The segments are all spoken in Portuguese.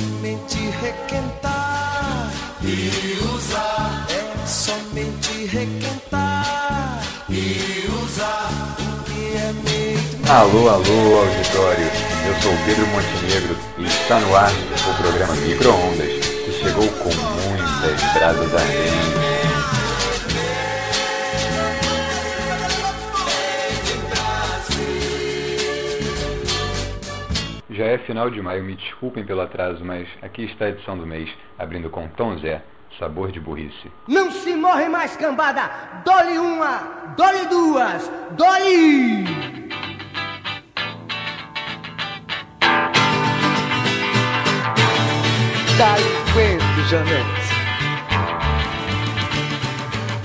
somente requentar e usar. É somente requentar e usar. O que é meio. Alô, alô, auditório. Eu sou Pedro Montenegro e está no ar o programa Microondas, que chegou com muitas brasas ardentes. Já é final de maio, me desculpem pelo atraso, mas aqui está a edição do mês, abrindo com Tom Zé, Sabor de Burrice. Não se morre mais, cambada! Dole uma, dole duas, dole! Dale quento, Janete.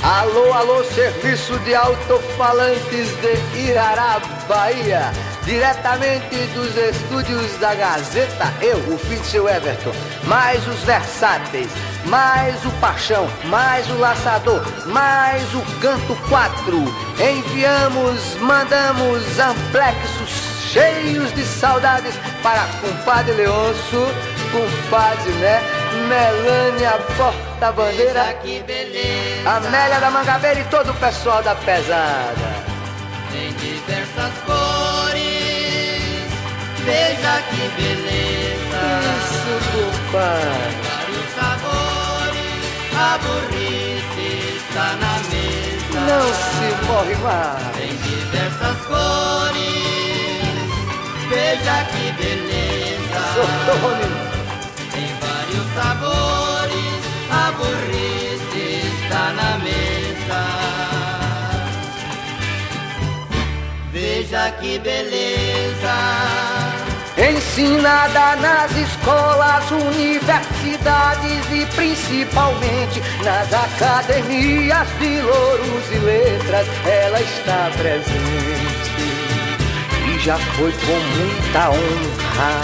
Alô, alô, serviço de alto-falantes de Irará, Bahia. Diretamente dos estúdios da Gazeta, eu, o Fitzel Everton, mais os versáteis, mais o Paixão, mais o Laçador, mais o Canto 4. Enviamos, mandamos amplexos cheios de saudades para compadre Leôncio, compadre, né? Melânia Porta-Bandeira. Amélia da Mangabeira e todo o pessoal da pesada. Tem diversas cores. Veja que beleza. Isso, compadre. Vários sabores. A burrice está na mesa. Não se morre mais. Tem diversas cores. Veja que beleza. Sotone. Tem vários sabores. A burrice está na mesa. Veja que beleza. Ensinada nas escolas, universidades e principalmente nas academias de louros e letras, ela está presente. E já foi com muita honra,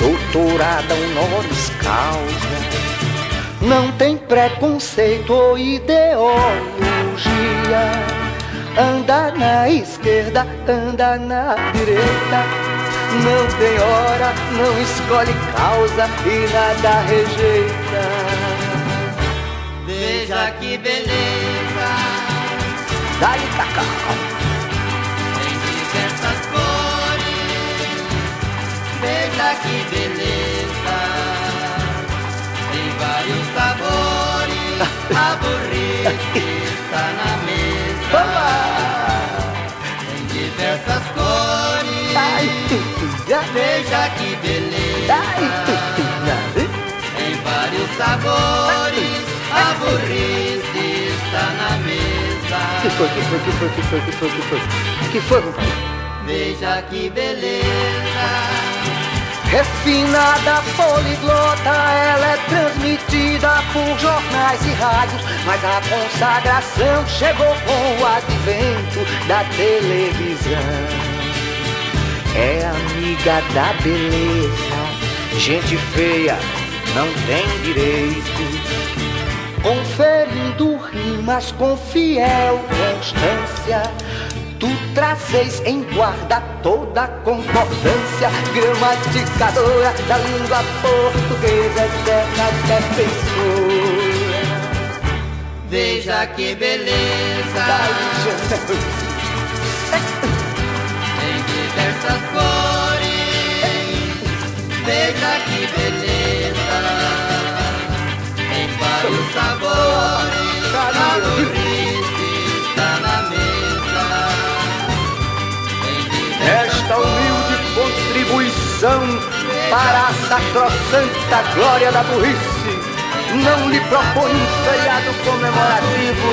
doutorada honoris causa. Não tem preconceito ou ideologia. Anda na esquerda, anda na direita. Não tem hora, não escolhe causa e nada rejeita. Veja que beleza. Dá-lhe cacau. Tem diversas cores. Veja que beleza. Tem vários sabores. A está na mesa. Tem diversas cores. Ai, tutuia. Veja que beleza. Tem vários sabores. A burrice está na Que mesa. foi, que foi, que foi, que foi, que foi, que foi? Que foi, compadre? Veja que beleza. Refinada, poliglota, ela é transmitida por jornais e rádios, mas a consagração chegou com o advento da televisão. É amiga da beleza, gente feia não tem direito. Conferindo rimas com fiel constância. Tu trazes em guarda toda a concordância gramaticadora da língua portuguesa eterna defensora. Veja que beleza. Sacrossanta glória da burrice não lhe propõe um feriado comemorativo,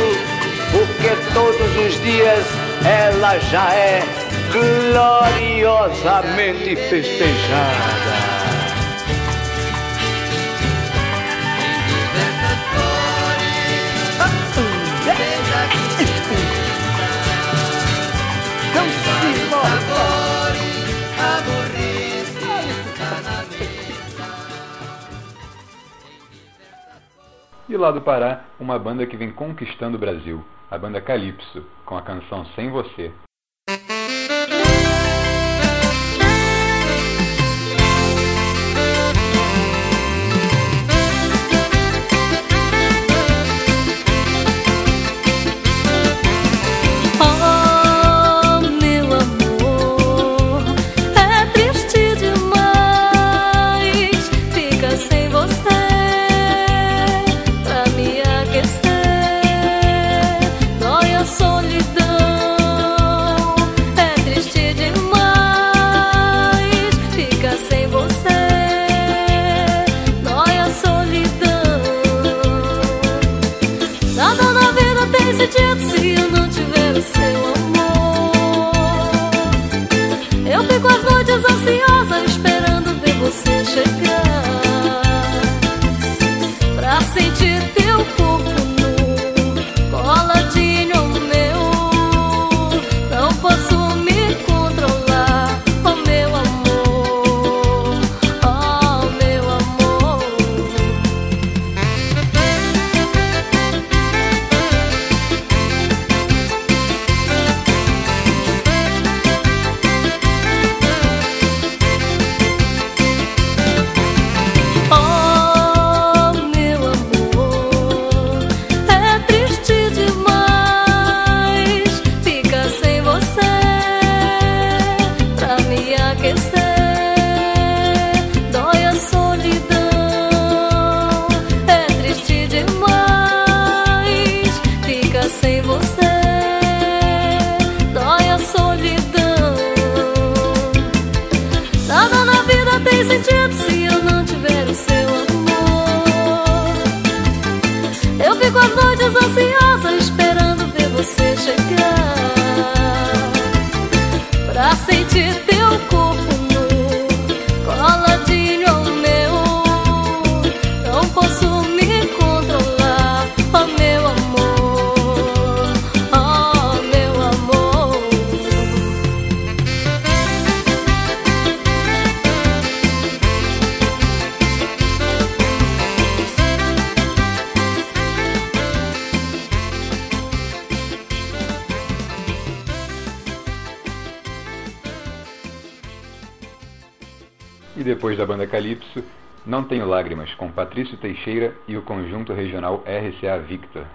porque todos os dias ela já é gloriosamente festejada. E lá do Pará, uma banda que vem conquistando o Brasil, a banda Calypso, com a canção Sem Você. Depois da banda Calypso, Não Tenho Lágrimas, com Patrício Teixeira e o conjunto regional RCA Victor.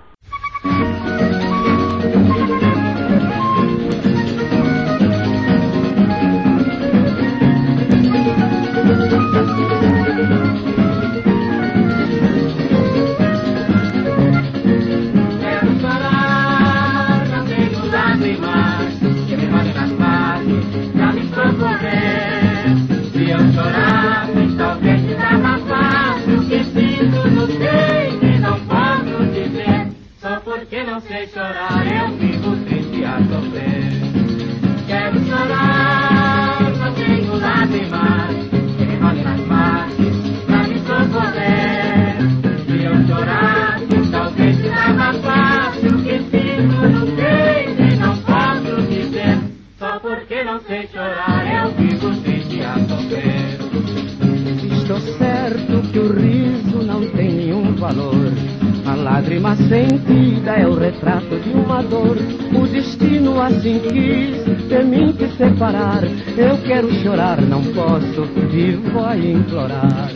Lágrima sentida é o retrato de uma dor. O destino assim quis de mim te separar. Eu quero chorar, não posso, vivo a implorar.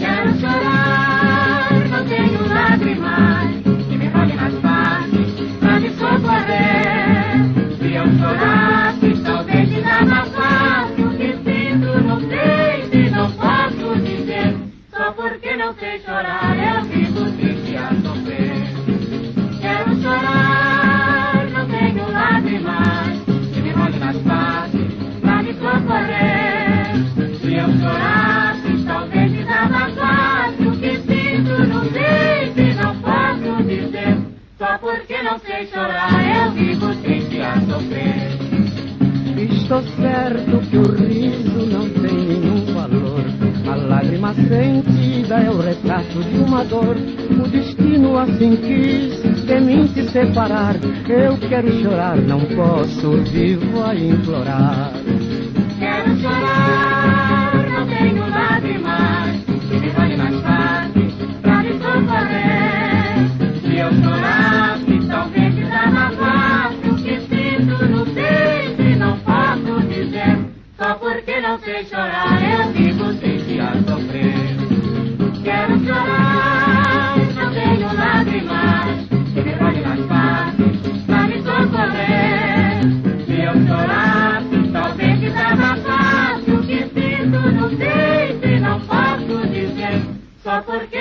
Quero chorar, não tenho lágrimas que me molhem nas faces pra me socorrer. Se eu chorasse, talvez desabafasse o que sinto no peito e não posso dizer. Só porque não sei chorar, Estou certo que o riso não tem nenhum valor. A lágrima sentida é o retrato de uma dor. O destino assim quis de mim te separar. Eu quero chorar, não posso, vivo a implorar.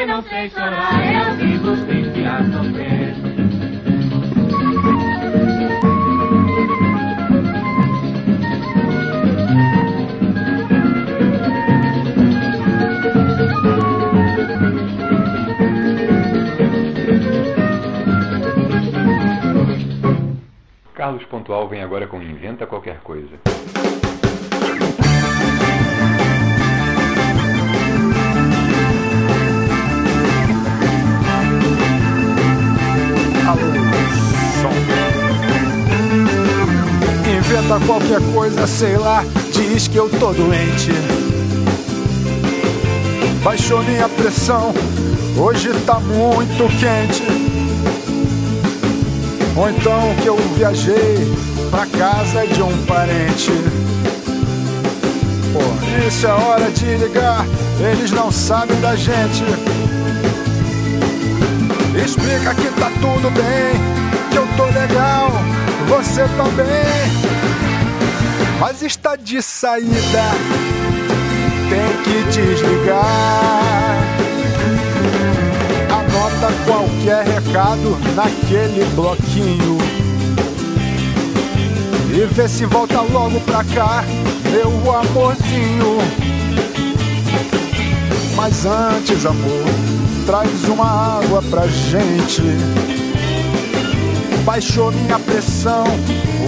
Não sei chorar, eu vivo triste a sofrer. Carlos Pontual vem agora com Inventa Qualquer Coisa. Inventa qualquer coisa, sei lá, diz que eu tô doente. Baixou minha pressão, hoje tá muito quente. Ou então que eu viajei pra casa de um parente. Pô, isso é hora de ligar, eles não sabem da gente. Explica que tá tudo bem, que eu tô legal, você também. Mas está de saída, tem que desligar. Anota qualquer recado naquele bloquinho. E vê se volta logo pra cá, meu amorzinho. Mas antes, amor, traz uma água pra gente. Baixou minha pressão,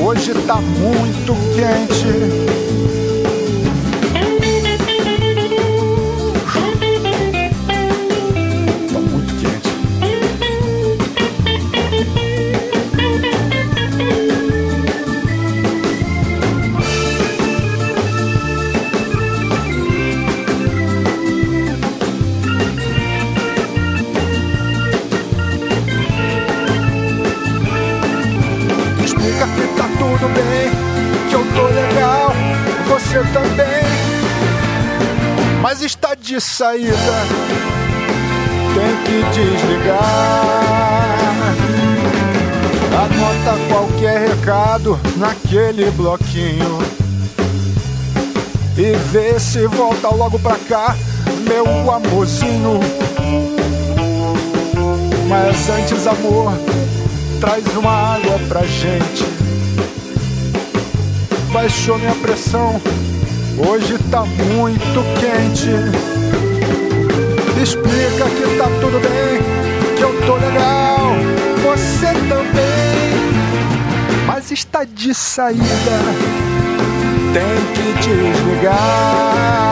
hoje tá muito quente. Mas está de saída. Tem que desligar. Anota qualquer recado naquele bloquinho. E vê se volta logo pra cá, meu amorzinho. Mas antes, amor, traz uma água pra gente. Baixou minha pressão, hoje tá muito quente. Explica que tá tudo bem, que eu tô legal, você também. Mas está de saída, tem que desligar.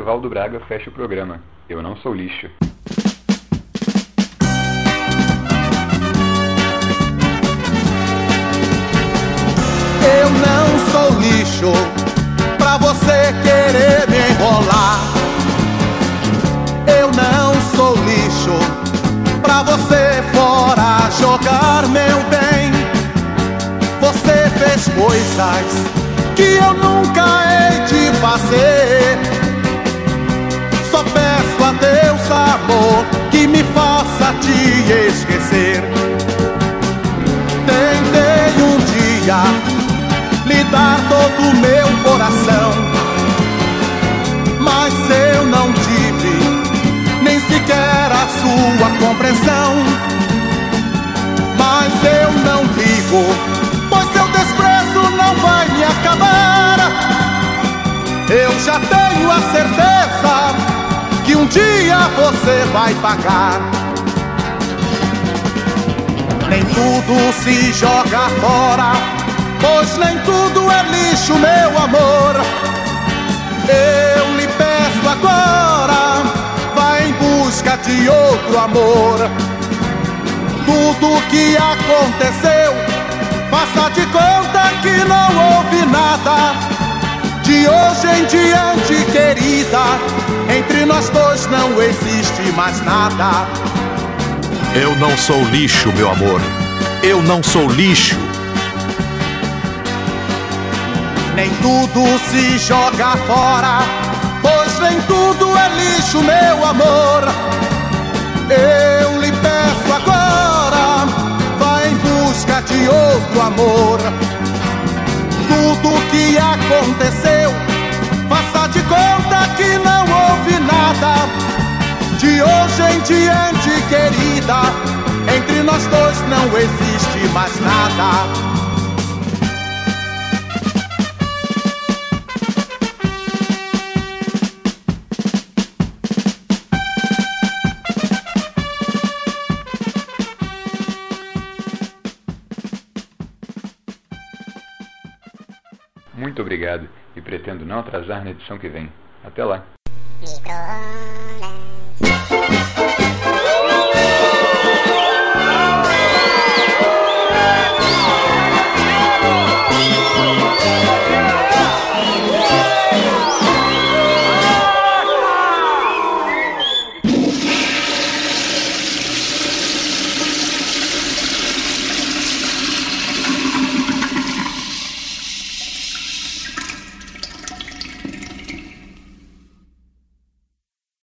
Evaldo Braga fecha o programa. Eu não sou lixo. Eu não sou lixo pra você querer me enrolar. Eu não sou lixo pra você fora jogar meu bem. Você fez coisas que eu nunca hei de fazer Deus, amor, que me faça te esquecer. Tentei um dia lhe dar todo o meu coração, mas eu não tive nem sequer a sua compreensão. Mas eu não ligo, pois seu desprezo não vai me acabar. Eu já tenho a certeza um dia você vai pagar. Nem tudo se joga fora, pois nem tudo é lixo, meu amor. Eu lhe peço agora, vá em busca de outro amor. Tudo que aconteceu, faça de conta que não houve nada. De hoje em diante, querida, entre nós dois não existe mais nada. Eu não sou lixo, meu amor. Eu não sou lixo. Nem tudo se joga fora, pois nem tudo é lixo, meu amor. Eu lhe peço agora, vá em busca de outro amor tudo que aconteceu. Querida, entre nós dois não existe mais nada. Muito obrigado e pretendo não atrasar na edição que vem. Até lá!